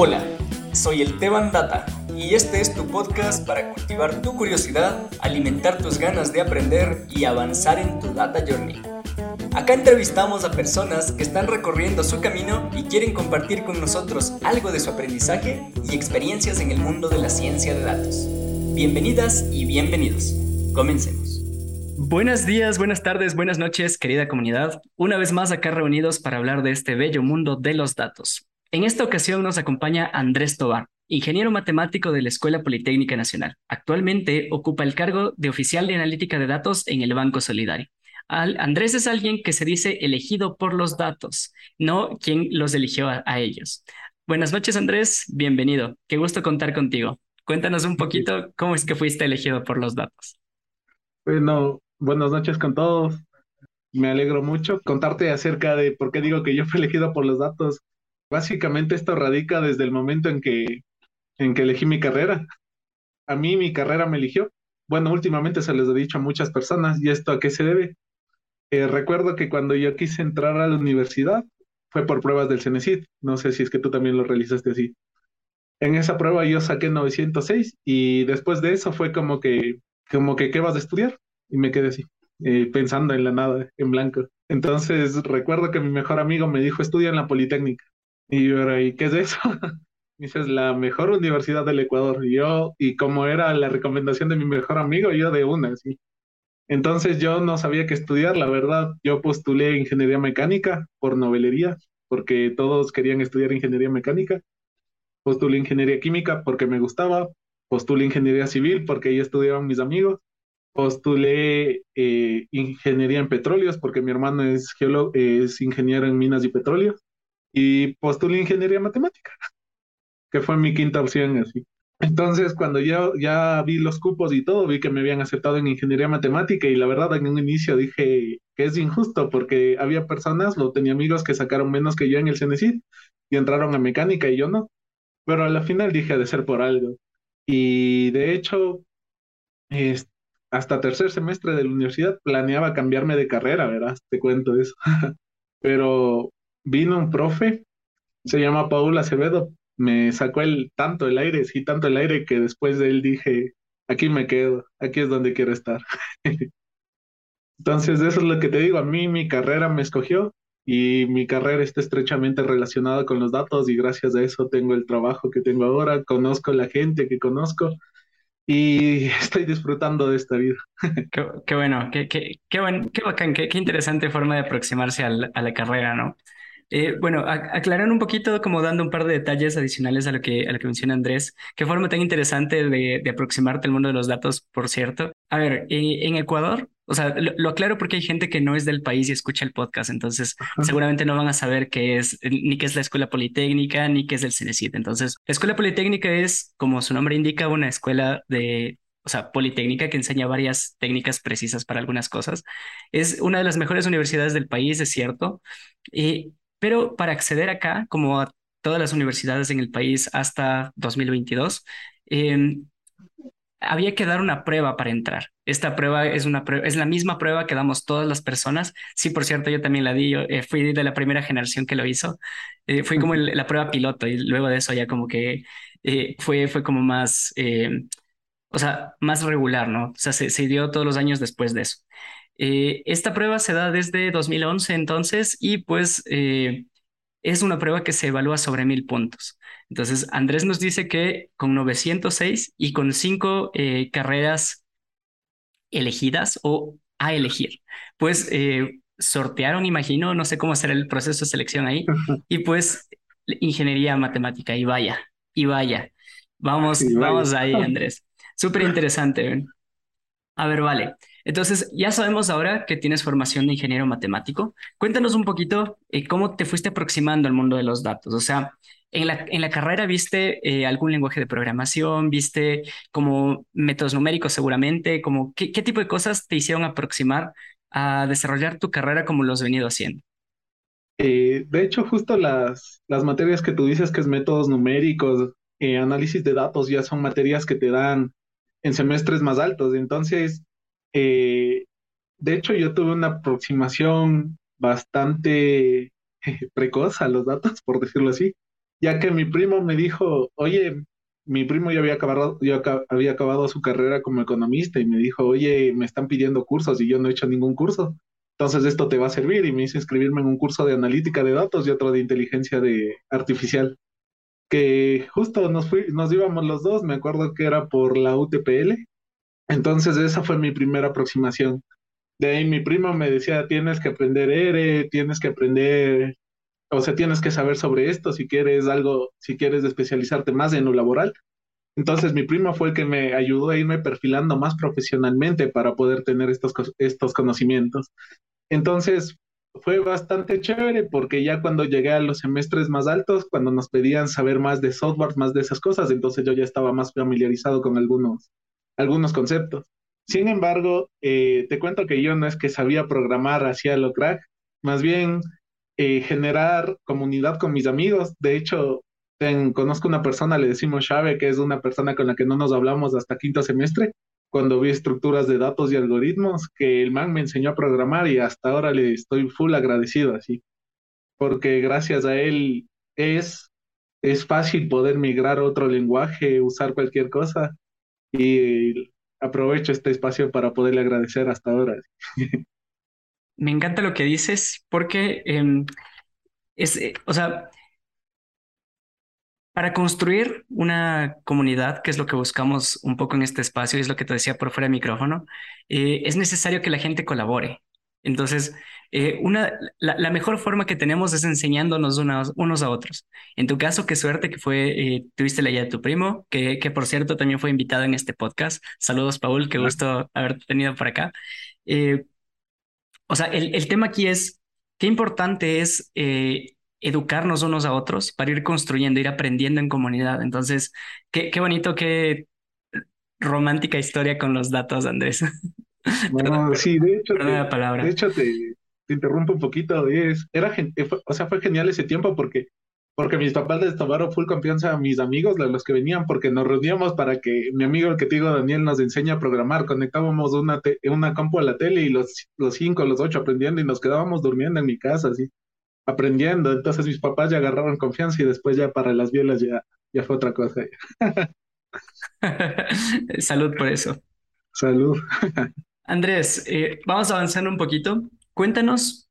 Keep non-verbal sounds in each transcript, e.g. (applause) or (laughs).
Hola, soy el Teban Data y este es tu podcast para cultivar tu curiosidad, alimentar tus ganas de aprender y avanzar en tu Data Journey. Acá entrevistamos a personas que están recorriendo su camino y quieren compartir con nosotros algo de su aprendizaje y experiencias en el mundo de la ciencia de datos. Bienvenidas y bienvenidos. Comencemos. Buenos días, buenas tardes, buenas noches, querida comunidad. Una vez más acá reunidos para hablar de este bello mundo de los datos. En esta ocasión nos acompaña Andrés Tobar, ingeniero matemático de la Escuela Politécnica Nacional. Actualmente ocupa el cargo de oficial de analítica de datos en el Banco Solidario. Andrés es alguien que se dice elegido por los datos, no quien los eligió a, a ellos. Buenas noches, Andrés. Bienvenido. Qué gusto contar contigo. Cuéntanos un poquito cómo es que fuiste elegido por los datos. Bueno, buenas noches con todos. Me alegro mucho contarte acerca de por qué digo que yo fui elegido por los datos. Básicamente esto radica desde el momento en que, en que elegí mi carrera. A mí mi carrera me eligió. Bueno, últimamente se les he dicho a muchas personas, ¿y esto a qué se debe? Eh, recuerdo que cuando yo quise entrar a la universidad fue por pruebas del CENESID. No sé si es que tú también lo realizaste así. En esa prueba yo saqué 906 y después de eso fue como que, como que, ¿qué vas a estudiar? Y me quedé así, eh, pensando en la nada, en blanco. Entonces recuerdo que mi mejor amigo me dijo, estudia en la Politécnica. Y yo ¿y qué es eso? (laughs) Dice, es la mejor universidad del Ecuador. Y yo, y como era la recomendación de mi mejor amigo, yo de una, sí. Entonces yo no sabía qué estudiar, la verdad. Yo postulé ingeniería mecánica por novelería, porque todos querían estudiar ingeniería mecánica. Postulé ingeniería química porque me gustaba. Postulé ingeniería civil porque ahí estudiaban mis amigos. Postulé eh, ingeniería en petróleos porque mi hermano es, geólogo, es ingeniero en minas y petróleos y postulé ingeniería matemática, que fue mi quinta opción así. Entonces, cuando yo ya vi los cupos y todo, vi que me habían aceptado en ingeniería matemática y la verdad en un inicio dije que es injusto porque había personas, lo tenía amigos que sacaron menos que yo en el CENESID y entraron a mecánica y yo no. Pero a la final dije de ser por algo. Y de hecho, hasta tercer semestre de la universidad planeaba cambiarme de carrera, ¿verdad? Te cuento eso. (laughs) Pero vino un profe, se llama Paul Acevedo, me sacó el tanto el aire, sí, tanto el aire que después de él dije, aquí me quedo, aquí es donde quiero estar. (laughs) Entonces, eso es lo que te digo, a mí mi carrera me escogió y mi carrera está estrechamente relacionada con los datos y gracias a eso tengo el trabajo que tengo ahora, conozco la gente que conozco y (laughs) estoy disfrutando de esta vida. (laughs) Qué, bueno, qué, qué, qué, qué bacán, qué, qué interesante forma de aproximarse a la carrera, ¿no? Eh, bueno, aclarar un poquito, como dando un par de detalles adicionales a lo que, a lo que menciona Andrés. Qué forma tan interesante de, de aproximarte al mundo de los datos, por cierto. A ver, en, Ecuador, o sea, lo, aclaro porque hay gente que no es del país y escucha el podcast, entonces seguramente no van a saber qué es, ni qué es la Escuela Politécnica, ni qué es el CENESID. Entonces, la Escuela Politécnica es, como su nombre indica, una escuela de o sea, Politécnica, que enseña varias técnicas precisas para algunas cosas. Es una de las mejores universidades del país, es cierto. Y pero para acceder acá, como a todas las universidades en el país hasta 2022, em, había que dar una prueba para entrar. Esta prueba es, una es la misma prueba que damos todas las personas. Sí, por cierto, yo también la di, eh, fui de la primera generación que lo hizo. Eh, fui como la prueba piloto y luego de eso ya como que eh, fue, fue como más, em, o sea, más regular, ¿no? O sea, se, se dio todos los años después de eso. Eh, esta prueba se da desde 2011 entonces y pues eh, es una prueba que se evalúa sobre mil puntos. Entonces, Andrés nos dice que con 906 y con cinco eh, carreras elegidas o a elegir, pues sortearon, imagino, no sé cómo será el proceso de selección ahí, y pues ingeniería matemática, y vaya, y vaya. Vamos, vamos ahí, Andrés. (laughs) Súper interesante. A ver, vale. Entonces, ya sabemos ahora que tienes formación de ingeniero matemático. Cuéntanos un poquito eh, cómo te fuiste aproximando al mundo de los datos. O sea, en la, en la carrera viste eh, algún lenguaje de programación, viste como métodos numéricos seguramente, como qué, tipo de cosas te hicieron aproximar a desarrollar tu carrera como lo has venido haciendo. Eh, de hecho, justo las, las materias que tú dices que es métodos numéricos, análisis de datos, ya son materias que te dan en semestres más altos. Entonces, eh, de hecho, yo tuve una aproximación bastante (laughs) precoz a los datos, por decirlo así. ya que mi primo me dijo, oye, mi primo ya había acabado, ya había acabado su carrera como economista y me dijo, oye, me están pidiendo cursos y yo no he hecho ningún curso. Entonces esto te va a servir y me hice inscribirme en un curso de analítica de datos y otro de inteligencia de artificial, que justo nos, fui, nos íbamos los dos, me acuerdo que era por la UTPL. Entonces esa fue mi primera aproximación. De ahí mi primo me decía, tienes que aprender ERE, tienes que aprender o sea, tienes que saber sobre esto si quieres algo, si quieres especializarte más en lo laboral. Entonces mi primo fue el que me ayudó a irme perfilando más profesionalmente para poder tener estos, estos conocimientos. Entonces fue bastante chévere porque ya cuando llegué a los semestres más altos, cuando nos pedían saber más de software, más de esas cosas, entonces yo ya estaba más familiarizado con algunos, algunos conceptos. Sin embargo, eh, te cuento que yo no es que sabía programar hacia lo crack, más bien eh, generar comunidad con mis amigos. De hecho, conozco una persona, le decimos Chave, que es una persona con la que no nos hablamos hasta quinto semestre, cuando vi estructuras de datos y algoritmos, que el man me enseñó a programar y hasta ahora le estoy full agradecido así, porque gracias a él es, es fácil poder migrar a otro lenguaje, usar cualquier cosa y aprovecho este espacio para poderle agradecer hasta ahora. Me encanta lo que dices porque em, es, eh, o sea, para construir una comunidad, que es lo que buscamos un poco en este espacio, y es lo que te decía por fuera del micrófono, eh, es necesario que la gente colabore. Entonces, eh, una, la, mejor forma que tenemos es enseñándonos unos, unos a otros. En tu caso, qué suerte que fue, tuviste la idea de tu primo, que, que por cierto también fue invitado en este podcast. Saludos, Paul, qué gusto haberte tenido por acá. O sea, el, tema aquí es qué importante es eh, educarnos unos a otros para ir construyendo, ir aprendiendo en comunidad. Entonces, qué, qué bonito, qué romántica historia con los datos, Andrés. (laughs) No, sí, de hecho, te, palabra. De hecho te, interrumpo un poquito. Es, era, o sea, fue genial ese tiempo porque porque mis papás les tomaron full confianza a mis amigos, los que venían, porque nos reuníamos para que mi amigo, el que te digo, Daniel, nos enseñe a programar. Conectábamos una, una campo a la tele y los, los cinco, los ocho aprendiendo y nos quedábamos durmiendo en mi casa, así, aprendiendo. Entonces mis papás ya agarraron confianza y después ya para las bielas ya, ya fue otra cosa. (laughs) Salud por eso. Salud. Andrés, eh, vamos avanzando un poquito. Cuéntanos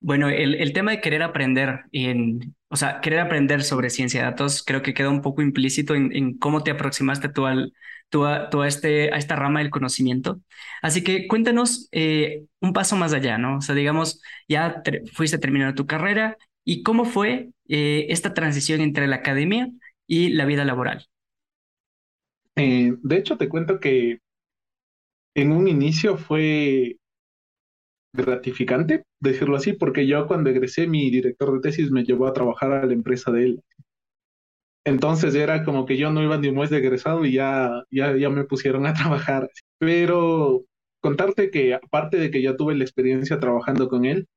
bueno, el, tema de querer aprender, en, o sea, querer aprender sobre ciencia de datos, creo que queda un poco implícito en, cómo te aproximaste tú, a, tú este, a esta rama del conocimiento. Así que cuéntanos eh, un paso más allá, ¿no? O sea, digamos, ya fuiste a terminar tu carrera y cómo fue eh, esta transición entre la academia y la vida laboral. Eh, de hecho, te cuento que en un inicio fue gratificante, decirlo así, porque yo cuando egresé, mi director de tesis me llevó a trabajar a la empresa de él. Entonces era como que yo no iba ni de egresado y ya, ya, ya me pusieron a trabajar. Pero contarte que aparte de que ya tuve la experiencia trabajando con él,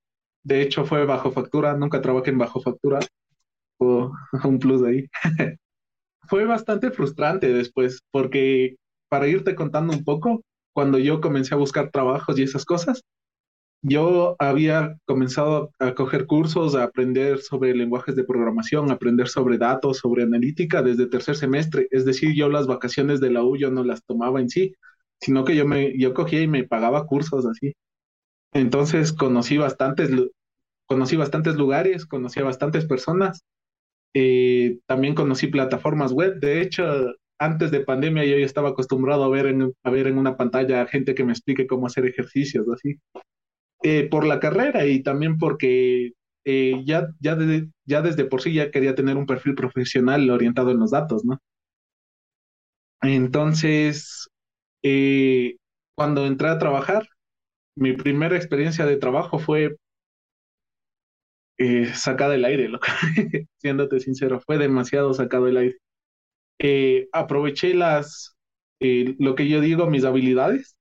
de hecho fue bajo factura, nunca trabajé en bajo factura, o (laughs) un plus ahí. (laughs) fue bastante frustrante después, porque para irte contando un poco, cuando yo comencé a buscar trabajos y esas cosas, yo había comenzado a coger cursos, a aprender sobre lenguajes de programación, aprender sobre datos, sobre analítica desde tercer semestre. Es decir, yo las vacaciones de la U yo no las tomaba en sí, sino que yo, me, yo cogía y me pagaba cursos así. Entonces conocí bastantes, conocí bastantes lugares, conocí a bastantes personas. Eh, también conocí plataformas web. De hecho, antes de pandemia yo ya estaba acostumbrado a ver en, a ver en una pantalla gente que me explique cómo hacer ejercicios así. Eh, por la carrera y también porque eh, ya, ya, ya desde por sí ya quería tener un perfil profesional orientado en los datos, ¿no? Entonces, eh, cuando entré a trabajar, mi primera experiencia de trabajo fue sacada del aire, loco. (laughs) siéndote sincero, fue demasiado sacado del aire. aproveché las, lo que yo digo, mis habilidades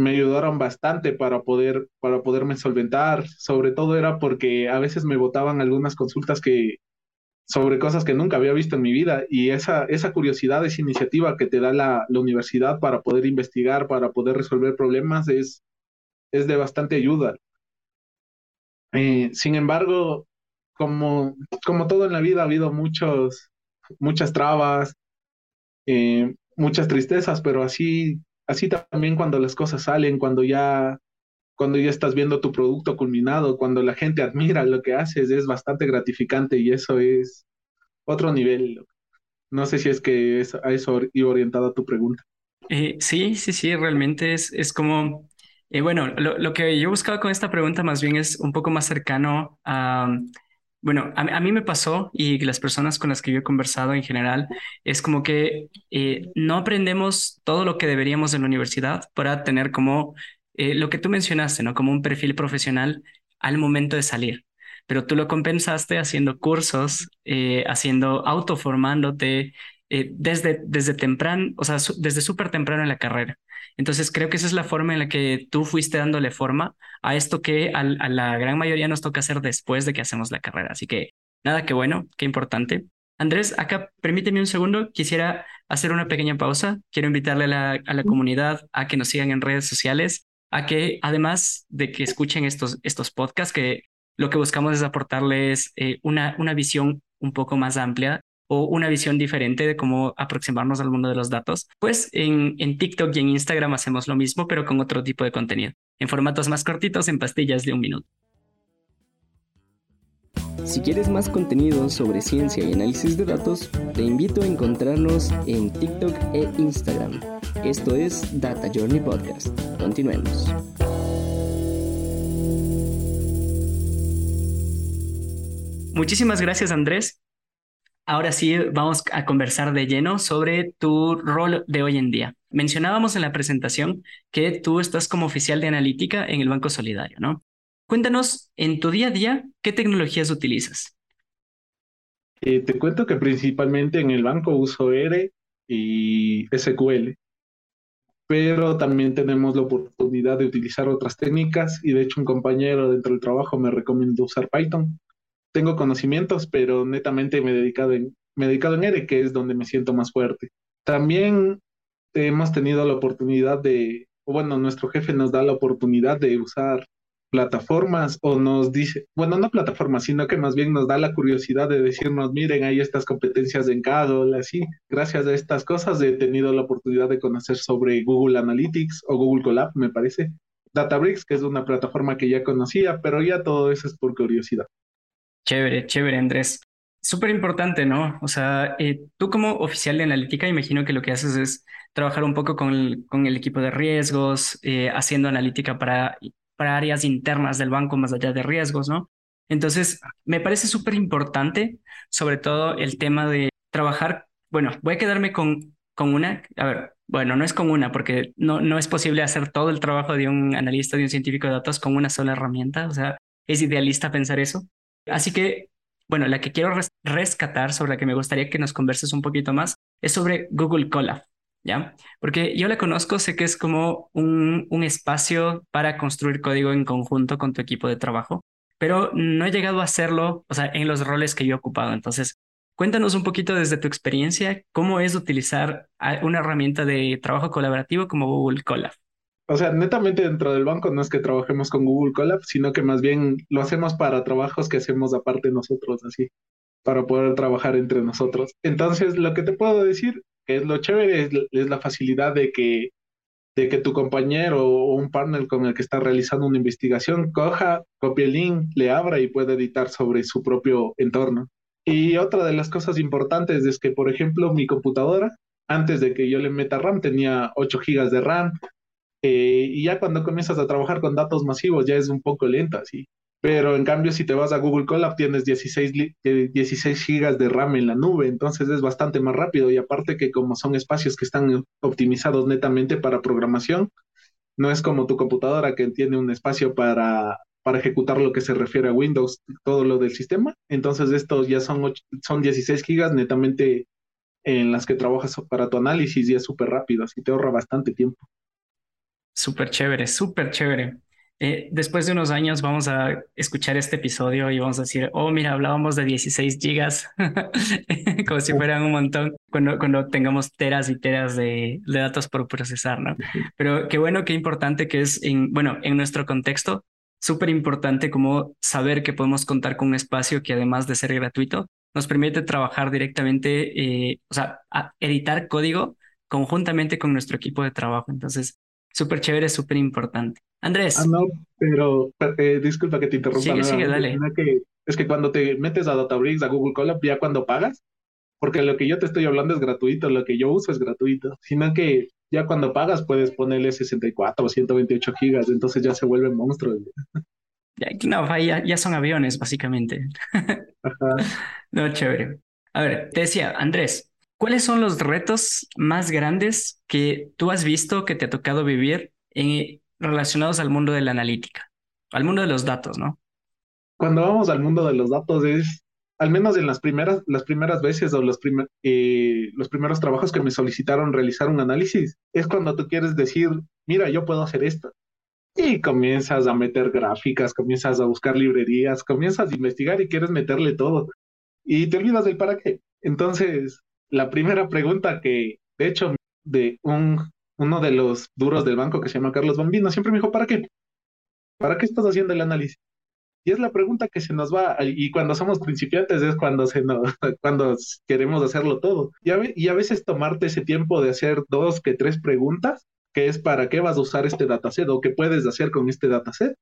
me ayudaron bastante para poder para poderme solventar. Sobre todo era porque a veces me botaban algunas consultas que sobre cosas que nunca había visto en mi vida y esa, esa curiosidad, esa iniciativa que te da la, la universidad para poder investigar, para poder resolver problemas es, es de bastante ayuda. Eh, sin embargo, como, como todo en la vida ha habido muchos, muchas trabas, eh, muchas tristezas, pero así, así también cuando las cosas salen, cuando ya, cuando ya estás viendo tu producto culminado, cuando la gente admira lo que haces, es bastante gratificante y eso es otro nivel. No sé si es que es, a eso iba orientada tu pregunta. Eh, sí, sí, sí, realmente es, es como, eh, bueno, lo, lo, que yo buscaba con esta pregunta más bien es un poco más cercano a, bueno, a, mí me pasó y las personas con las que yo he conversado en general, es como que eh, no aprendemos todo lo que deberíamos en la universidad para tener como lo que tú mencionaste, ¿no? Como un perfil profesional al momento de salir pero tú lo compensaste haciendo cursos, eh, haciendo, autoformándote eh, desde, desde temprano, o sea, desde súper temprano en la carrera. Entonces creo que esa es la forma en la que tú fuiste dándole forma a esto que a, la gran mayoría nos toca hacer después de que hacemos la carrera. Así que nada, qué bueno, qué importante. Andrés, acá permíteme un segundo, quisiera hacer una pequeña pausa. Quiero invitarle a la, a la comunidad a que nos sigan en redes sociales, a que además de que escuchen estos, estos podcasts, que lo que buscamos es aportarles eh, una, una visión un poco más amplia o una visión diferente de cómo aproximarnos al mundo de los datos. Pues en, en TikTok y en Instagram hacemos lo mismo, pero con otro tipo de contenido, en formatos más cortitos, en pastillas de un minuto. Si quieres más contenido sobre ciencia y análisis de datos, te invito a encontrarnos en TikTok e Instagram. Esto es Data Journey Podcast. Continuemos. Muchísimas gracias, Andrés. Ahora sí, vamos a conversar de lleno sobre tu rol de hoy en día. Mencionábamos en la presentación que tú estás como oficial de analítica en el Banco Solidario, ¿no? Cuéntanos, en tu día a día, ¿qué tecnologías utilizas? Eh, te cuento que principalmente en el banco uso R y SQL, pero también tenemos la oportunidad de utilizar otras técnicas y de hecho un compañero dentro del trabajo me recomienda usar Python tengo conocimientos, pero netamente me he dedicado en, me he dedicado en ERE, que es donde me siento más fuerte. También hemos tenido la oportunidad de, bueno, nuestro jefe nos da la oportunidad de usar plataformas o nos dice, bueno, no plataformas, sino que más bien nos da la curiosidad de decirnos, miren, hay estas competencias en Kaggle, así. Gracias a estas cosas he tenido la oportunidad de conocer sobre Google Analytics o Google Colab, me parece. Databricks, que es una plataforma que ya conocía, pero ya todo eso es por curiosidad. Chévere, chévere, Andrés. Súper importante, ¿no? O sea, eh, tú como oficial de analítica, imagino que lo que haces es trabajar un poco con el, con el equipo de riesgos, eh, haciendo analítica para, para áreas internas del banco más allá de riesgos, ¿no? Entonces, me parece súper importante, sobre todo el tema de trabajar, bueno, voy a quedarme con, con una, a ver, bueno, no es con una, porque no, no es posible hacer todo el trabajo de un analista, de un científico de datos con una sola herramienta, o sea, es idealista pensar eso, Así que, bueno, la que quiero rescatar, sobre la que me gustaría que nos converses un poquito más, es sobre Google Colab, ¿ya? Porque yo la conozco, sé que es como un, un espacio para construir código en conjunto con tu equipo de trabajo, pero no he llegado a hacerlo, o sea, en los roles que yo he ocupado. Entonces, cuéntanos un poquito desde tu experiencia, cómo es utilizar una herramienta de trabajo colaborativo como Google Colab o sea, netamente dentro del banco no es que trabajemos con Google Colab, sino que más bien lo hacemos para trabajos que hacemos aparte nosotros, así, para poder trabajar entre nosotros. Entonces, lo que te puedo decir, es lo chévere, es, la facilidad de que, de que tu compañero o un partner con el que está realizando una investigación coja, copie el link, le abra y pueda editar sobre su propio entorno. Y otra de las cosas importantes es que, por ejemplo, mi computadora, antes de que yo le meta RAM, tenía 8 GB de RAM, eh, y ya cuando comienzas a trabajar con datos masivos ya es un poco lenta, sí. Pero en cambio, si te vas a Google Colab, tienes 16, 16 gigas de RAM en la nube, entonces es bastante más rápido. Y aparte que como son espacios que están optimizados netamente para programación, no es como tu computadora que tiene un espacio para, para ejecutar lo que se refiere a Windows, todo lo del sistema. Entonces estos ya son, son 16 gigas netamente en las que trabajas para tu análisis y es súper rápido, así te ahorra bastante tiempo. Súper chévere, súper chévere. Eh, después de unos años vamos a escuchar este episodio y vamos a decir, oh, mira, hablábamos de 16 gigas, (laughs) como si fueran un montón, cuando, cuando tengamos teras y teras de, de, datos por procesar, ¿no? Pero qué bueno, qué importante que es, en, bueno, en nuestro contexto, súper importante como saber que podemos contar con un espacio que además de ser gratuito, nos permite trabajar directamente, eh, o sea, editar código conjuntamente con nuestro equipo de trabajo. Entonces, súper chévere, súper importante. Andrés. Ah, no, pero eh, disculpa que te interrumpa. Sigue, sigue, dale. Que, es que cuando te metes a Databricks, a Google Colab, ya cuando pagas, porque lo que yo te estoy hablando es gratuito, lo que yo uso es gratuito, sino que ya cuando pagas puedes ponerle 64 o 128 gigas, entonces ya se vuelve monstruo. Ya, no, ya, ya son aviones, básicamente. Ajá. (laughs) No, chévere. A ver, te decía, Andrés, ¿cuáles son los retos más grandes que tú has visto que te ha tocado vivir en, relacionados al mundo de la analítica, al mundo de los datos, ¿no? Cuando vamos al mundo de los datos es, al menos en las primeras, las primeras veces o los, eh, los primeros trabajos que me solicitaron realizar un análisis, es cuando tú quieres decir, mira, yo puedo hacer esto. Y comienzas a meter gráficas, comienzas a buscar librerías, comienzas a investigar y quieres meterle todo. Y te olvidas del para qué. Entonces, la primera pregunta que, de hecho, de un uno de los duros del banco que se llama Carlos Bambino, siempre me dijo, ¿para qué? ¿Para qué estás haciendo el análisis? Y es la pregunta que se nos va, y cuando somos principiantes es cuando, se nos, (laughs) cuando queremos hacerlo todo. Y a, y a veces tomarte ese tiempo de hacer dos que tres preguntas, que es para qué vas a usar este dataset o qué puedes hacer con este dataset,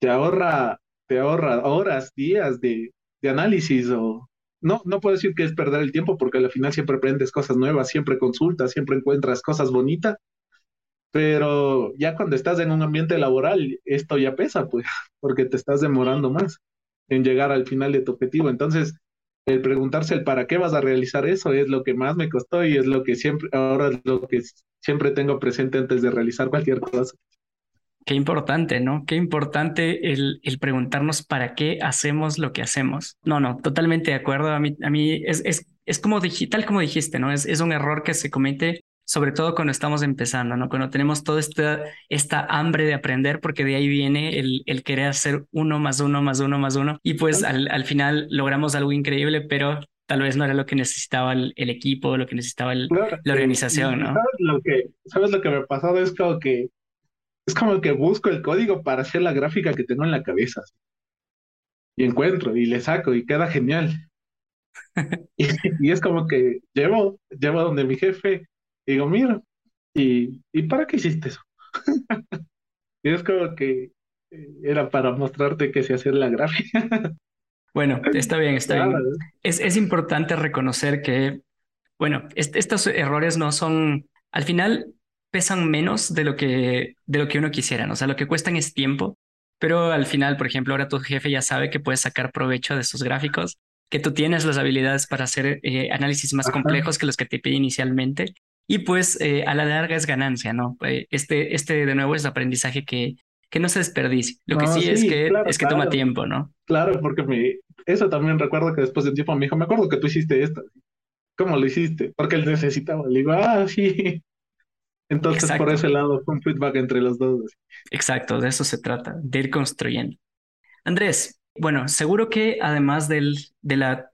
te ahorra, te ahorra horas, días de, de análisis o, no, no puedo decir que es perder el tiempo porque al final siempre aprendes cosas nuevas, siempre consultas, siempre encuentras cosas bonitas, pero ya cuando estás en un ambiente laboral, esto ya pesa, pues, (laughs) porque te estás demorando más en llegar al final de tu objetivo. Entonces, el preguntarse el para qué vas a realizar eso es lo que más me costó y es lo que siempre, ahora es lo que siempre tengo presente antes de realizar cualquier cosa. Qué importante, ¿no? Qué importante el, el preguntarnos para qué hacemos lo que hacemos. No, no, totalmente de acuerdo. A mí, a mí es, es, es como digital, como dijiste, ¿no? Es, es un error que se comete sobre todo cuando estamos empezando, ¿no? Cuando tenemos toda esta, esta hambre de aprender, porque de ahí viene el, el querer hacer uno más uno más uno más uno, y pues al, al final logramos algo increíble, pero tal vez no era lo que necesitaba el, el equipo, lo que necesitaba la organización, ¿no? ¿sabes lo, que, ¿Sabes lo que me ha pasado? Es como que es como que busco el código para hacer la gráfica que tengo en la cabeza. Y encuentro y le saco y queda genial. (laughs) y, y, es como que llevo, llevo donde mi jefe digo, mira, ¿y, ¿y para qué hiciste eso? (laughs) y es como que eh, era para mostrarte que se hacer la gráfica. Bueno, está bien, está bien. Es, es importante reconocer que, bueno, estos errores no son, al final pesan menos de lo que, de lo que uno quisiera, ¿no? o sea, lo que cuestan es tiempo, pero al final, por ejemplo, ahora tu jefe ya sabe que puedes sacar provecho de esos gráficos, que tú tienes las habilidades para hacer eh, análisis más complejos que los que te pide inicialmente y pues eh, a la larga es ganancia, ¿no? Eh, este, este de nuevo es aprendizaje que, que no se desperdicie. Lo que sí, es que, es que toma tiempo, ¿no? Claro, porque me, eso también recuerdo que después de un tiempo me dijo, me acuerdo que tú hiciste esto. ¿Cómo lo hiciste? Porque él necesitaba. Le digo, ah, sí. Entonces, por ese lado, un feedback entre los dos. Exacto, de eso se trata, de ir construyendo. Andrés, bueno, seguro que además del, de la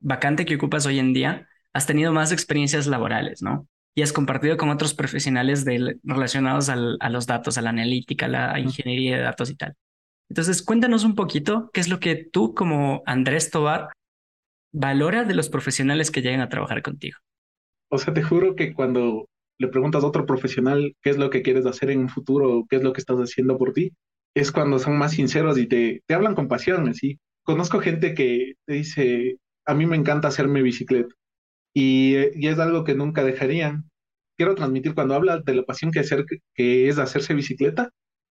vacante que ocupas hoy en día, has tenido más experiencias laborales, ¿no? y has compartido con otros profesionales relacionados a los datos, a la analítica, a la ingeniería de datos y tal. Entonces, cuéntanos un poquito qué es lo que tú como Andrés Tobar valora de los profesionales que llegan a trabajar contigo. O sea, te juro que cuando le preguntas a otro profesional qué es lo que quieres hacer en un futuro, qué es lo que estás haciendo por ti, es cuando son más sinceros y te, te hablan con pasión, así. Conozco gente que te dice, a mí me encanta hacerme bicicleta y, es algo que nunca dejarían. Quiero transmitir cuando habla de la pasión que, hacer, que es hacerse bicicleta,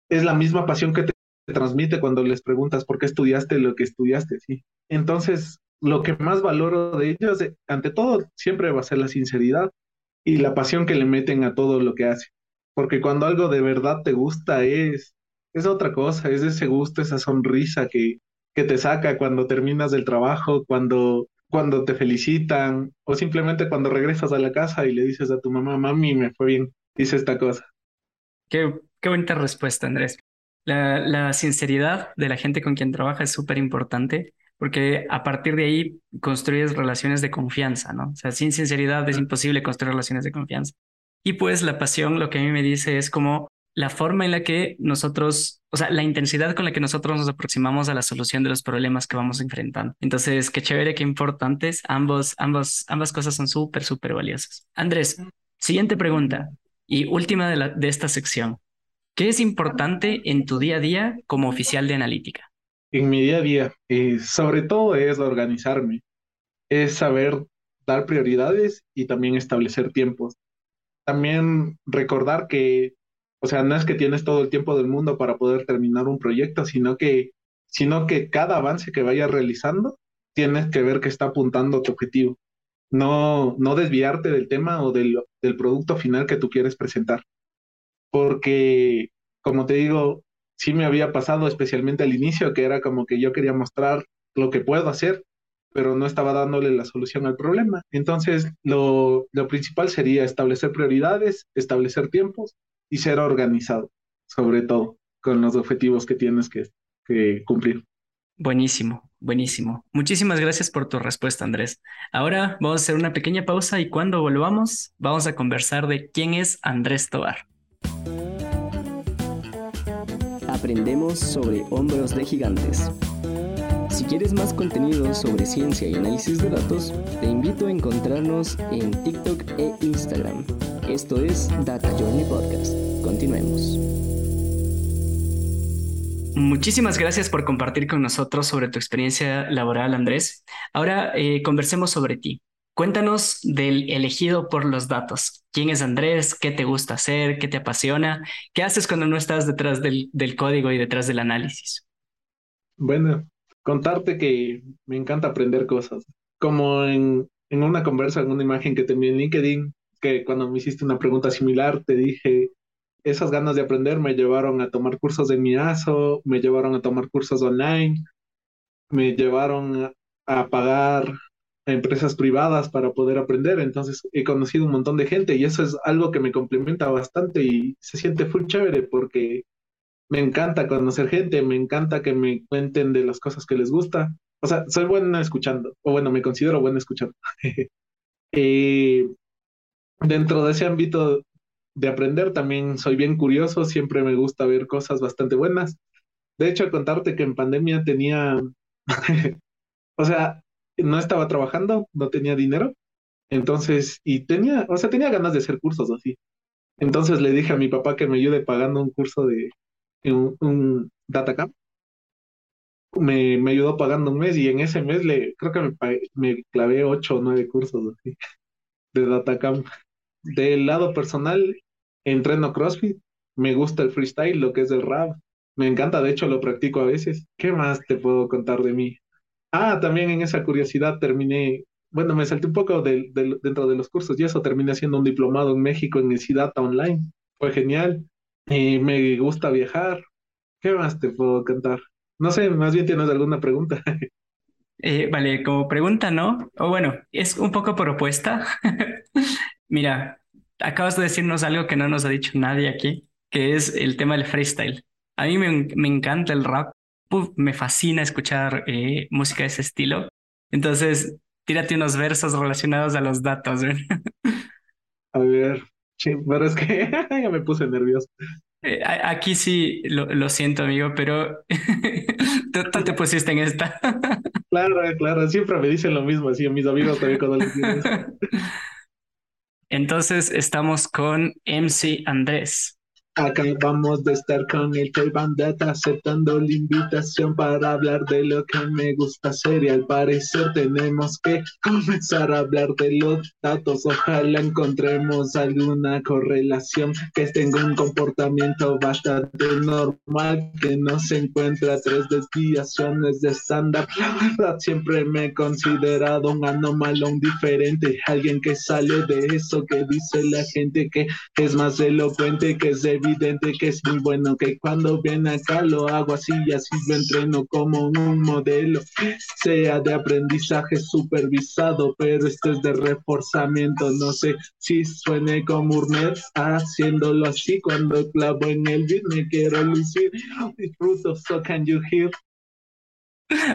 es la misma pasión que te transmite cuando les preguntas por qué estudiaste lo que estudiaste, ¿sí? Entonces, lo que más valoro de ellos, ante todo, siempre va a ser la sinceridad y la pasión que le meten a todo lo que hace. Porque cuando algo de verdad te gusta es, es otra cosa, es ese gusto, esa sonrisa que, que te saca cuando terminas el trabajo, cuando cuando te felicitan o simplemente cuando regresas a la casa y le dices a tu mamá, mami, me fue bien, dice esta cosa. Qué, qué bonita respuesta, Andrés. La, la sinceridad de la gente con quien trabaja es súper importante porque a partir de ahí construyes relaciones de confianza, ¿no? O sea, sin sinceridad es imposible construir relaciones de confianza. Y pues la pasión lo que a mí me dice es como la forma en la que nosotros, o sea, la intensidad con la que nosotros nos aproximamos a la solución de los problemas que vamos enfrentando. Entonces, qué chévere, qué importantes. Ambos, ambos, ambas cosas son súper, súper valiosas. Andrés, siguiente pregunta y última de, la, de esta sección. ¿Qué es importante en tu día a día como oficial de analítica? En mi día a día, eh, sobre todo es organizarme, es saber dar prioridades y también establecer tiempos. También recordar que o sea, no es que tienes todo el tiempo del mundo para poder terminar un proyecto, sino que, sino que cada avance que vayas realizando, tienes que ver que está apuntando a tu objetivo. No, no desviarte del tema o del, del producto final que tú quieres presentar. Porque, como te digo, sí me había pasado, especialmente al inicio, que era como que yo quería mostrar lo que puedo hacer, pero no estaba dándole la solución al problema. Entonces, lo, lo principal sería establecer prioridades, establecer tiempos y ser organizado, sobre todo con los objetivos que tienes que, cumplir. Buenísimo, buenísimo. Muchísimas gracias por tu respuesta, Andrés. Ahora vamos a hacer una pequeña pausa y cuando volvamos vamos a conversar de quién es Andrés Tobar. Aprendemos sobre hombros de gigantes. Si quieres más contenido sobre ciencia y análisis de datos, te invito a encontrarnos en TikTok e Instagram. Esto es Data Journey Podcast. Continuemos. Muchísimas gracias por compartir con nosotros sobre tu experiencia laboral, Andrés. Ahora eh, conversemos sobre ti. Cuéntanos del elegido por los datos. ¿Quién es Andrés? ¿Qué te gusta hacer? ¿Qué te apasiona? ¿Qué haces cuando no estás detrás del, código y detrás del análisis? Bueno, contarte que me encanta aprender cosas. Como en, una conversa, en una imagen que te en LinkedIn, que cuando me hiciste una pregunta similar, te dije, esas ganas de aprender me llevaron a tomar cursos de MIASO, me llevaron a tomar cursos online, me llevaron a, pagar empresas privadas para poder aprender. Entonces he conocido un montón de gente y eso es algo que me complementa bastante y se siente full chévere porque me encanta conocer gente, me encanta que me cuenten de las cosas que les gusta. O sea, soy buena escuchando, o bueno, me considero buena escuchando. (laughs) eh, dentro de ese ámbito de aprender también soy bien curioso, siempre me gusta ver cosas bastante buenas. De hecho, contarte que en pandemia tenía, (laughs) o sea, no estaba trabajando, no tenía dinero, entonces, y tenía, o sea, tenía ganas de hacer cursos así. Entonces le dije a mi papá que me ayude pagando un curso de un, un DataCamp. Me, me ayudó pagando un mes y en ese mes le creo que me, me clavé ocho o nueve cursos así, de DataCamp. Del lado personal, entreno CrossFit, me gusta el freestyle, lo que es el rap, me encanta, de hecho lo practico a veces. ¿Qué más te puedo contar de mí? Ah, también en esa curiosidad terminé, bueno, me salté un poco dentro de los cursos y eso, terminé haciendo un diplomado en México en Data Online. Fue genial. Y me gusta viajar. ¿Qué más te puedo contar? No sé, más bien tienes alguna pregunta. (laughs) Eh, vale, como pregunta, ¿no? O bueno, es un poco propuesta. (laughs) Mira, acabas de decirnos algo que no nos ha dicho nadie aquí, que es el tema del freestyle. A mí me, me encanta el rap, me fascina escuchar eh, música de ese estilo. Entonces, tírate unos versos relacionados a los datos. A ver, pero es que (laughs) ya me puse nervioso. Eh, aquí sí lo, siento, amigo, pero (laughs) tú, te pusiste en esta. (laughs) claro, claro, siempre me dicen lo mismo, así a mis amigos también cuando les digo entonces estamos con MC Andrés. Acabamos de estar con el Bandata aceptando la invitación para hablar de lo que me gusta hacer y al parecer tenemos que comenzar a hablar de los datos. Ojalá encontremos alguna correlación que tenga un comportamiento bastante normal, que no se encuentra tres desviaciones de estándar. La verdad siempre me he considerado un anómalo, un diferente, alguien que sale de eso que dice la gente que es más elocuente que es de evidente que es muy bueno, que cuando viene acá lo hago así y así lo entreno como un modelo, sea de aprendizaje supervisado, pero esto es de reforzamiento, no sé si suene como Urnet haciéndolo así cuando clavo en el beat, me quiero lucir, disfruto, so can you hear?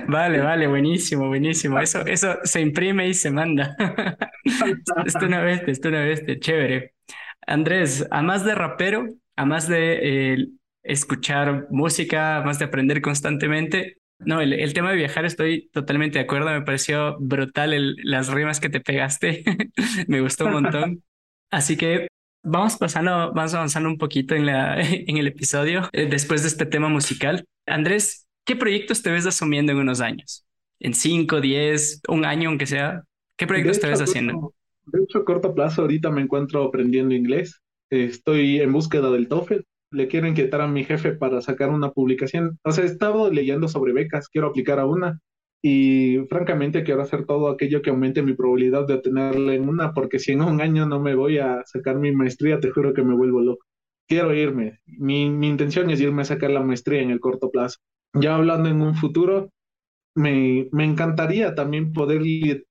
Vale, vale, buenísimo, buenísimo. Eso, eso se imprime y se manda. (laughs) Esto una vez, esto una vez, chévere. Andrés, además de rapero, a más de eh, escuchar música, más de aprender constantemente. No, el, el, tema de viajar estoy totalmente de acuerdo, me pareció brutal el, las rimas que te pegaste, (laughs) me gustó un montón. Así que vamos pasando, vamos avanzando un poquito en, la, (laughs) en el episodio eh, después de este tema musical. Andrés, ¿qué proyectos te ves asumiendo en unos años? ¿En cinco, diez, un año aunque sea? ¿Qué proyectos te ves haciendo? De hecho, a corto plazo ahorita me encuentro aprendiendo inglés. Estoy en búsqueda del TOEFL le quiero inquietar a mi jefe para sacar una publicación. O sea, he estado leyendo sobre becas, quiero aplicar a una y francamente quiero hacer todo aquello que aumente mi probabilidad de obtenerla en una, porque si en un año no me voy a sacar mi maestría, te juro que me vuelvo loco. Quiero irme. Mi, mi intención es irme a sacar la maestría en el corto plazo. Ya hablando en un futuro, me, me encantaría también poder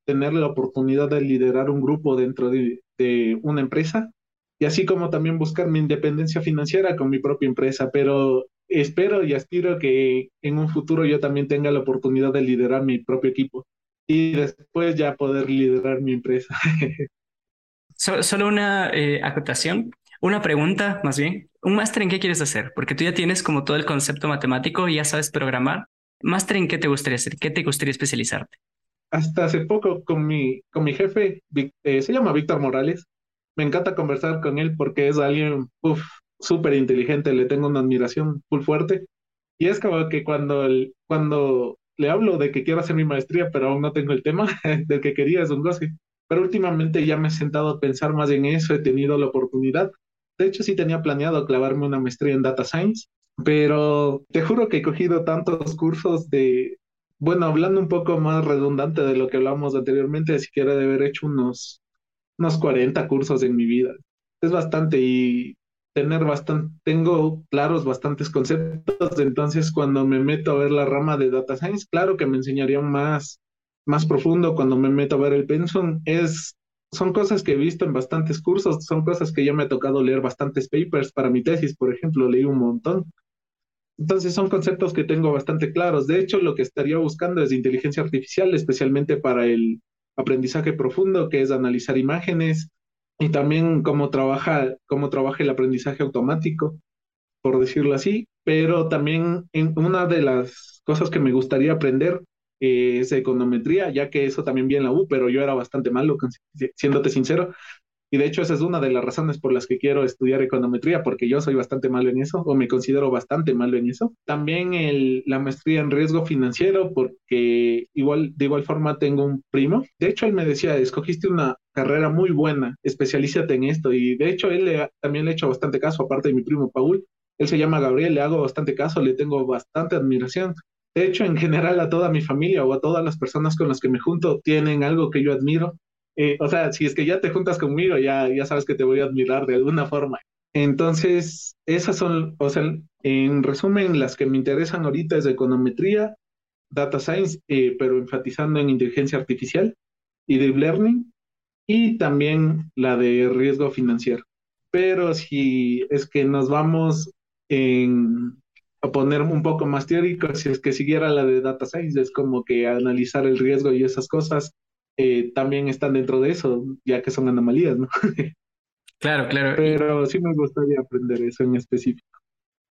tener la oportunidad de liderar un grupo dentro de, de una empresa y así como también buscar mi independencia financiera con mi propia empresa, pero espero y aspiro que en un futuro yo también tenga la oportunidad de liderar mi propio equipo y después ya poder liderar mi empresa. (laughs) Solo una eh, acotación, una pregunta más bien. ¿Un máster en qué quieres hacer? Porque tú ya tienes como todo el concepto matemático y ya sabes programar. ¿Máster en qué te gustaría hacer? ¿Qué te gustaría especializarte? Hasta hace poco con mi, con mi jefe, eh, se llama Víctor Morales, me encanta conversar con él porque es alguien súper inteligente, le tengo una admiración muy fuerte. Y es que cuando, cuando le hablo de que quiero hacer mi maestría, pero aún no tengo el tema (laughs) del que quería, es un goce. Pero últimamente ya me he sentado a pensar más en eso, he tenido la oportunidad. De hecho, sí tenía planeado clavarme una maestría en Data Science, pero te juro que he cogido tantos cursos de, bueno, hablando un poco más redundante de lo que hablamos anteriormente, siquiera de haber hecho unos unos 40 cursos en mi vida. Es bastante y tener bastante, tengo claros bastantes conceptos, entonces cuando me meto a ver la rama de data science, claro que me enseñaría más, más profundo cuando me meto a ver el pensum, es, son cosas que he visto en bastantes cursos, son cosas que ya me ha tocado leer bastantes papers para mi tesis, por ejemplo, leí un montón. Entonces son conceptos que tengo bastante claros. De hecho, lo que estaría buscando es inteligencia artificial, especialmente para el, aprendizaje profundo, que es analizar imágenes, y también cómo trabaja, cómo trabaja el aprendizaje automático, por decirlo así, pero también en una de las cosas que me gustaría aprender es econometría, ya que eso también vi en la U, pero yo era bastante malo, siéndote sincero, y de hecho esa es una de las razones por las que quiero estudiar econometría, porque yo soy bastante malo en eso, o me considero bastante malo en eso. También el, la maestría en riesgo financiero, porque igual, de igual forma tengo un primo. De hecho, él me decía, escogiste una carrera muy buena, especialízate en esto. Y de hecho, él le, también le he hecho bastante caso, aparte de mi primo Paul. Él se llama Gabriel, le hago bastante caso, le tengo bastante admiración. De hecho, en general a toda mi familia o a todas las personas con las que me junto tienen algo que yo admiro eh, o sea, si es que ya te juntas conmigo, ya, ya sabes que te voy a admirar de alguna forma. Entonces, esas son, o sea, en resumen, las que me interesan ahorita es econometría, data science, eh, pero enfatizando en inteligencia artificial y deep learning, y también la de riesgo financiero. Pero si es que nos vamos a poner un poco más teórico, si es que siguiera la de data science, es como que analizar el riesgo y esas cosas eh, también están dentro de eso, ya que son anomalías, ¿no? (laughs) Claro, claro. Pero sí me gustaría aprender eso en específico.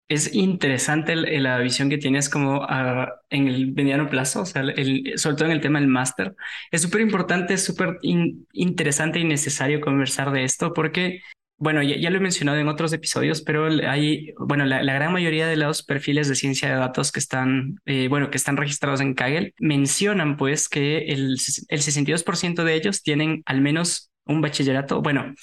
Es interesante la visión que tienes como ah, en el mediano plazo, o sea, el, sobre todo en el tema del máster. Es súper importante, súper interesante y necesario conversar de esto porque bueno, ya, lo he mencionado en otros episodios, pero hay, bueno, la, gran mayoría de los perfiles de ciencia de datos que están, eh, bueno, que están registrados en Kaggle mencionan pues que el, el 62% de ellos tienen al menos un bachillerato, bueno,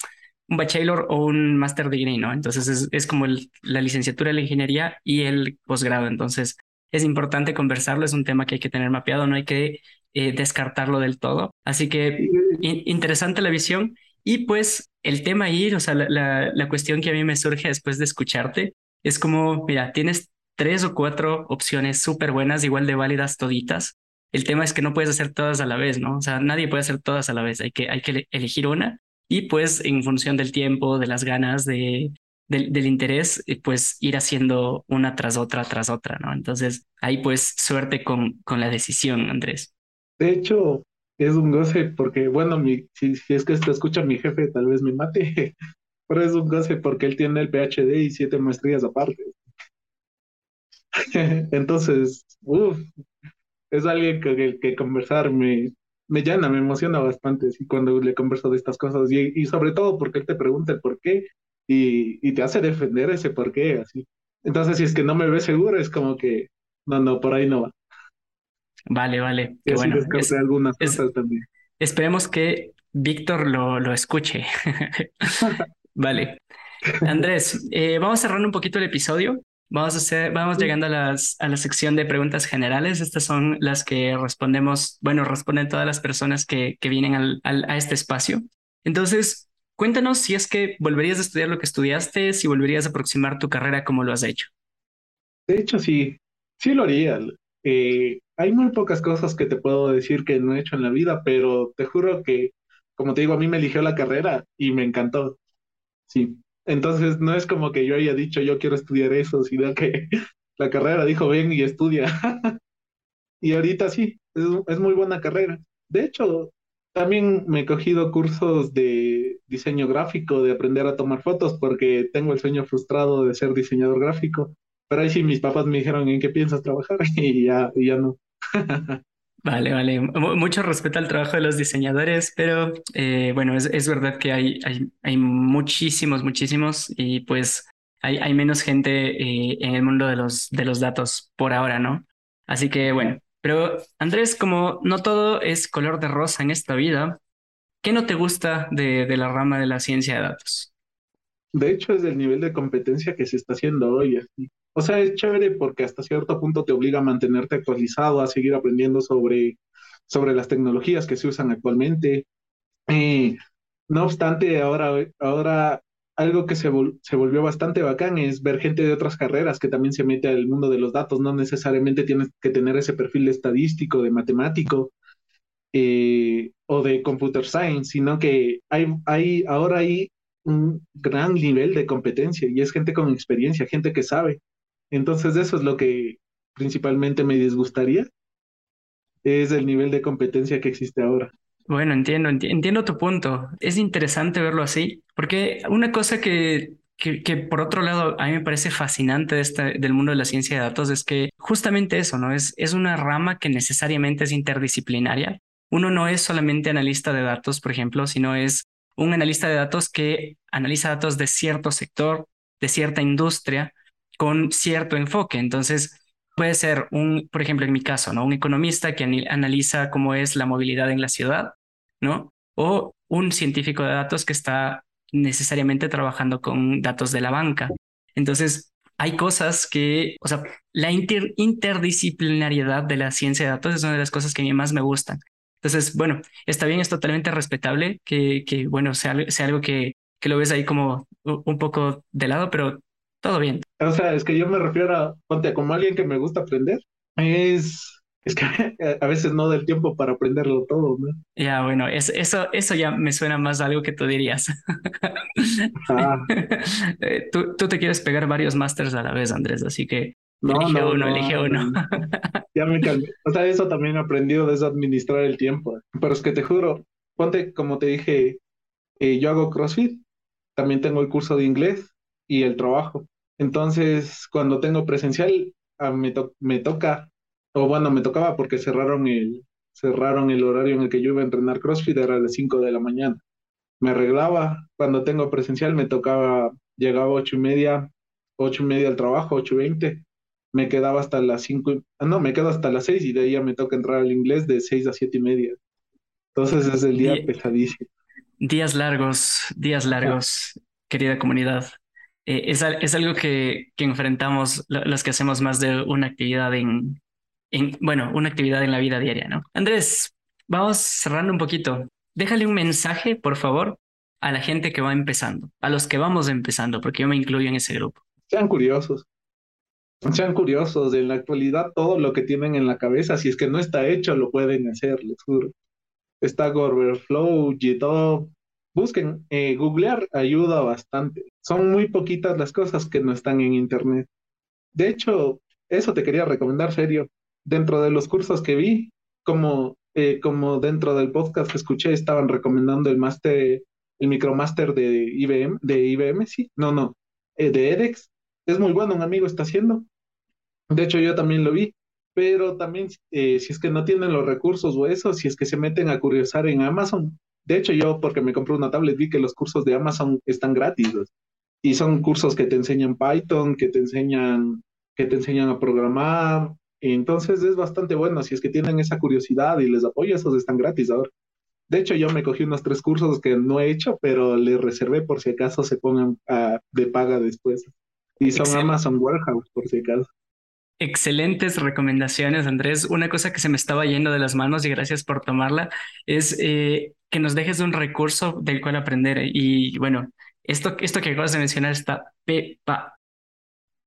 un bachelor o un master degree, ¿no? Entonces es, es como la licenciatura de la ingeniería y el posgrado. Entonces es importante conversarlo, es un tema que hay que tener mapeado, no hay que eh, descartarlo del todo. Así que interesante la visión. Y pues el tema ahí, o sea, la, la, cuestión que a mí me surge después de escucharte es como, mira, tienes tres o cuatro opciones súper buenas, igual de válidas toditas. El tema es que no puedes hacer todas a la vez, ¿no? O sea, nadie puede hacer todas a la vez, hay que, hay que elegir una y pues en función del tiempo, de las ganas, de, del, del interés, eh, pues ir haciendo una tras otra, tras otra, ¿no? Entonces, ahí pues suerte con, con la decisión, Andrés. De hecho, es un goce porque, bueno, mi, si, es que esto escucha mi jefe, tal vez me mate. (laughs) pero es un goce porque él tiene el PhD y siete maestrías aparte. (laughs) Entonces, uff, es alguien que, que conversar me, me llena, me emociona bastante ¿sí? cuando le converso de estas cosas y, y, sobre todo porque él te pregunta el por qué y, y, te hace defender ese por qué, así. Entonces, si es que no me ve seguro, es como que, no, no, por ahí no va. Vale, vale. Qué bueno. Es, algunas es, cosas también. Esperemos que Víctor lo, lo escuche. (laughs) (laughs) vale. Andrés, eh, vamos cerrando un poquito el episodio. Vamos a hacer, vamos llegando a, las, a la sección de preguntas generales. Estas son las que respondemos, bueno, responden todas las personas que, que vienen al, al, a este espacio. Entonces, cuéntanos si es que volverías a estudiar lo que estudiaste, si volverías a aproximar tu carrera como lo has hecho. De hecho, sí, sí lo haría. Eh, hay muy pocas cosas que te puedo decir que no he hecho en la vida, pero te juro que, como te digo, a mí me eligió la carrera y me encantó. Sí, entonces no es como que yo haya dicho yo quiero estudiar eso, sino que (laughs) la carrera dijo ven y estudia. (laughs) y ahorita sí, es, es, muy buena carrera. De hecho, también me he cogido cursos de diseño gráfico, de aprender a tomar fotos, porque tengo el sueño frustrado de ser diseñador gráfico. Pero ahí sí mis papás me dijeron en qué piensas trabajar (laughs) y ya, y ya no. (laughs) Vale, vale. Mucho respeto al trabajo de los diseñadores, pero eh, bueno, es, es, verdad que hay, hay, hay, muchísimos, muchísimos y pues hay, hay menos gente eh, en el mundo de los, de los datos por ahora, ¿no? Así que bueno, pero Andrés, como no todo es color de rosa en esta vida, ¿qué no te gusta de, de la rama de la ciencia de datos? De hecho, es el nivel de competencia que se está haciendo hoy. Así. O sea, es chévere porque hasta cierto punto te obliga a mantenerte actualizado, a seguir aprendiendo sobre, sobre las tecnologías que se usan actualmente. No obstante, ahora, ahora algo que se, se volvió bastante bacán es ver gente de otras carreras que también se mete al mundo de los datos. No necesariamente tienes que tener ese perfil estadístico, de matemático eh, o de computer science, sino que hay, hay, ahora hay un gran nivel de competencia y es gente con experiencia, gente que sabe. Entonces eso es lo que principalmente me disgustaría, es el nivel de competencia que existe ahora. Bueno, entiendo, entiendo tu punto. Es interesante verlo así, porque una cosa que, que, por otro lado a mí me parece fascinante de esta, del mundo de la ciencia de datos es que justamente eso, ¿no? Es, es una rama que necesariamente es interdisciplinaria. Uno no es solamente analista de datos, por ejemplo, sino es un analista de datos que analiza datos de cierto sector, de cierta industria, con cierto enfoque. Entonces, puede ser un, por ejemplo, en mi caso, ¿no? Un economista que analiza cómo es la movilidad en la ciudad, ¿no? O un científico de datos que está necesariamente trabajando con datos de la banca. Entonces, hay cosas que, o sea, la inter interdisciplinariedad de la ciencia de datos es una de las cosas que a mí más me gustan. Entonces, bueno, está bien, es totalmente respetable que, que bueno, sea, sea algo que, que lo ves ahí como un poco de lado, pero todo bien. O sea, es que yo me refiero a, ponte, como alguien que me gusta aprender, es, es que (laughs) a veces no da el tiempo para aprenderlo todo, ¿no? Ya, bueno, es, eso, eso ya me suena más a algo que tú dirías. (laughs) Ah. (laughs) Eh, tú, tú te quieres pegar varios másters a la vez, Andrés, así que no, elige no, uno, no, elige uno. ya me calmé. O sea, eso también he aprendido de administrar el tiempo. Pero es que te juro, ponte, como te dije, eh, yo hago CrossFit, también tengo el curso de inglés y el trabajo. Entonces, cuando tengo presencial, me, to me toca, o bueno, me tocaba porque cerraron el, cerraron el horario en el que yo iba a entrenar CrossFit, era a las 5 de la mañana. Me arreglaba, cuando tengo presencial me tocaba, llegaba a ocho y media, ocho y media al trabajo, ocho y veinte, me quedaba hasta las 5, ah, no, me quedo hasta las 6 y de ahí ya me toca entrar al inglés de 6 a siete y media. Entonces es el día pesadísimo. Días largos, días largos, querida comunidad. Eh, es, es, algo que, que enfrentamos los que hacemos más de una actividad en, en, bueno, una actividad en la vida diaria, ¿no? Andrés, vamos cerrando un poquito. Déjale un mensaje, por favor, a la gente que va empezando, a los que vamos empezando, porque yo me incluyo en ese grupo. Sean curiosos. Sean curiosos. En la actualidad, todo lo que tienen en la cabeza, si es que no está hecho, lo pueden hacer, les juro. Está Flow, GitHub, busquen, eh, googlear ayuda bastante. Son muy poquitas las cosas que no están en internet. De hecho, eso te quería recomendar, serio. Dentro de los cursos que vi, como, eh, como dentro del podcast que escuché, estaban recomendando el máster el Micromaster de IBM, de IBM, sí, no, no, eh, de edX. Es muy bueno, un amigo está haciendo. De hecho, yo también lo vi, pero también eh, si es que no tienen los recursos o eso, si es que se meten a curiosar en Amazon. De hecho, yo porque me compré una tablet vi que los cursos de Amazon están gratis y son cursos que te enseñan Python, que te enseñan, que te enseñan a programar. Entonces es bastante bueno si es que tienen esa curiosidad y les apoyo, esos están gratis ahora. De hecho, yo me cogí unos tres cursos que no he hecho, pero les reservé por si acaso se pongan de paga después. Y son Amazon Warehouse, por si acaso. Excelentes recomendaciones, Andrés. Una cosa que se me estaba yendo de las manos y gracias por tomarla es eh, que nos dejes un recurso del cual aprender. Y bueno, esto, esto que acabas de mencionar está pepa.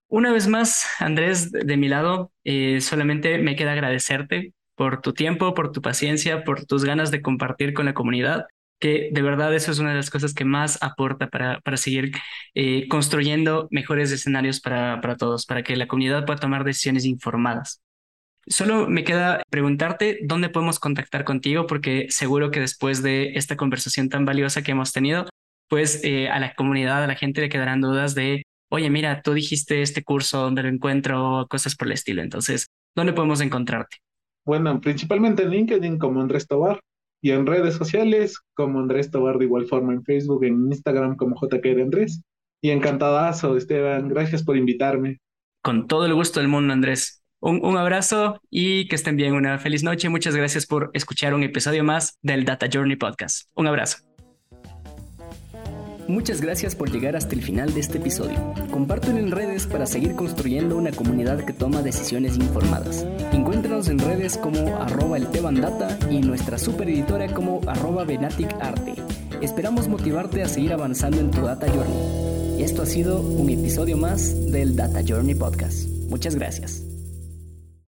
Una vez más, Andrés, de mi lado, eh, solamente me queda agradecerte por tu tiempo, por tu paciencia, por tus ganas de compartir con la comunidad, que de verdad eso es una de las cosas que más aporta para, para seguir eh, construyendo mejores escenarios para, para todos, para que la comunidad pueda tomar decisiones informadas. Solo me queda preguntarte dónde podemos contactar contigo, porque seguro que después de esta conversación tan valiosa que hemos tenido, pues eh, a la comunidad, a la gente le quedarán dudas de, oye, mira, tú dijiste este curso, ¿dónde lo encuentro? Cosas por el estilo. Entonces, ¿dónde podemos encontrarte? Bueno, principalmente en LinkedIn como Andrés Tobar y en redes sociales como Andrés Tobar de igual forma en Facebook, en Instagram como JK Andrés. Y encantadazo, Esteban. Gracias por invitarme. Con todo el gusto del mundo, Andrés. Un, un, abrazo y que estén bien. Una feliz noche. Muchas gracias por escuchar un episodio más del Data Journey Podcast. Un abrazo. Muchas gracias por llegar hasta el final de este episodio. Compártelo en redes para seguir construyendo una comunidad que toma decisiones informadas. Encuéntranos en redes como arroba el Data y nuestra super editora como arroba. Esperamos motivarte a seguir avanzando en tu Data Journey. Esto ha sido un episodio más del Data Journey Podcast. Muchas gracias.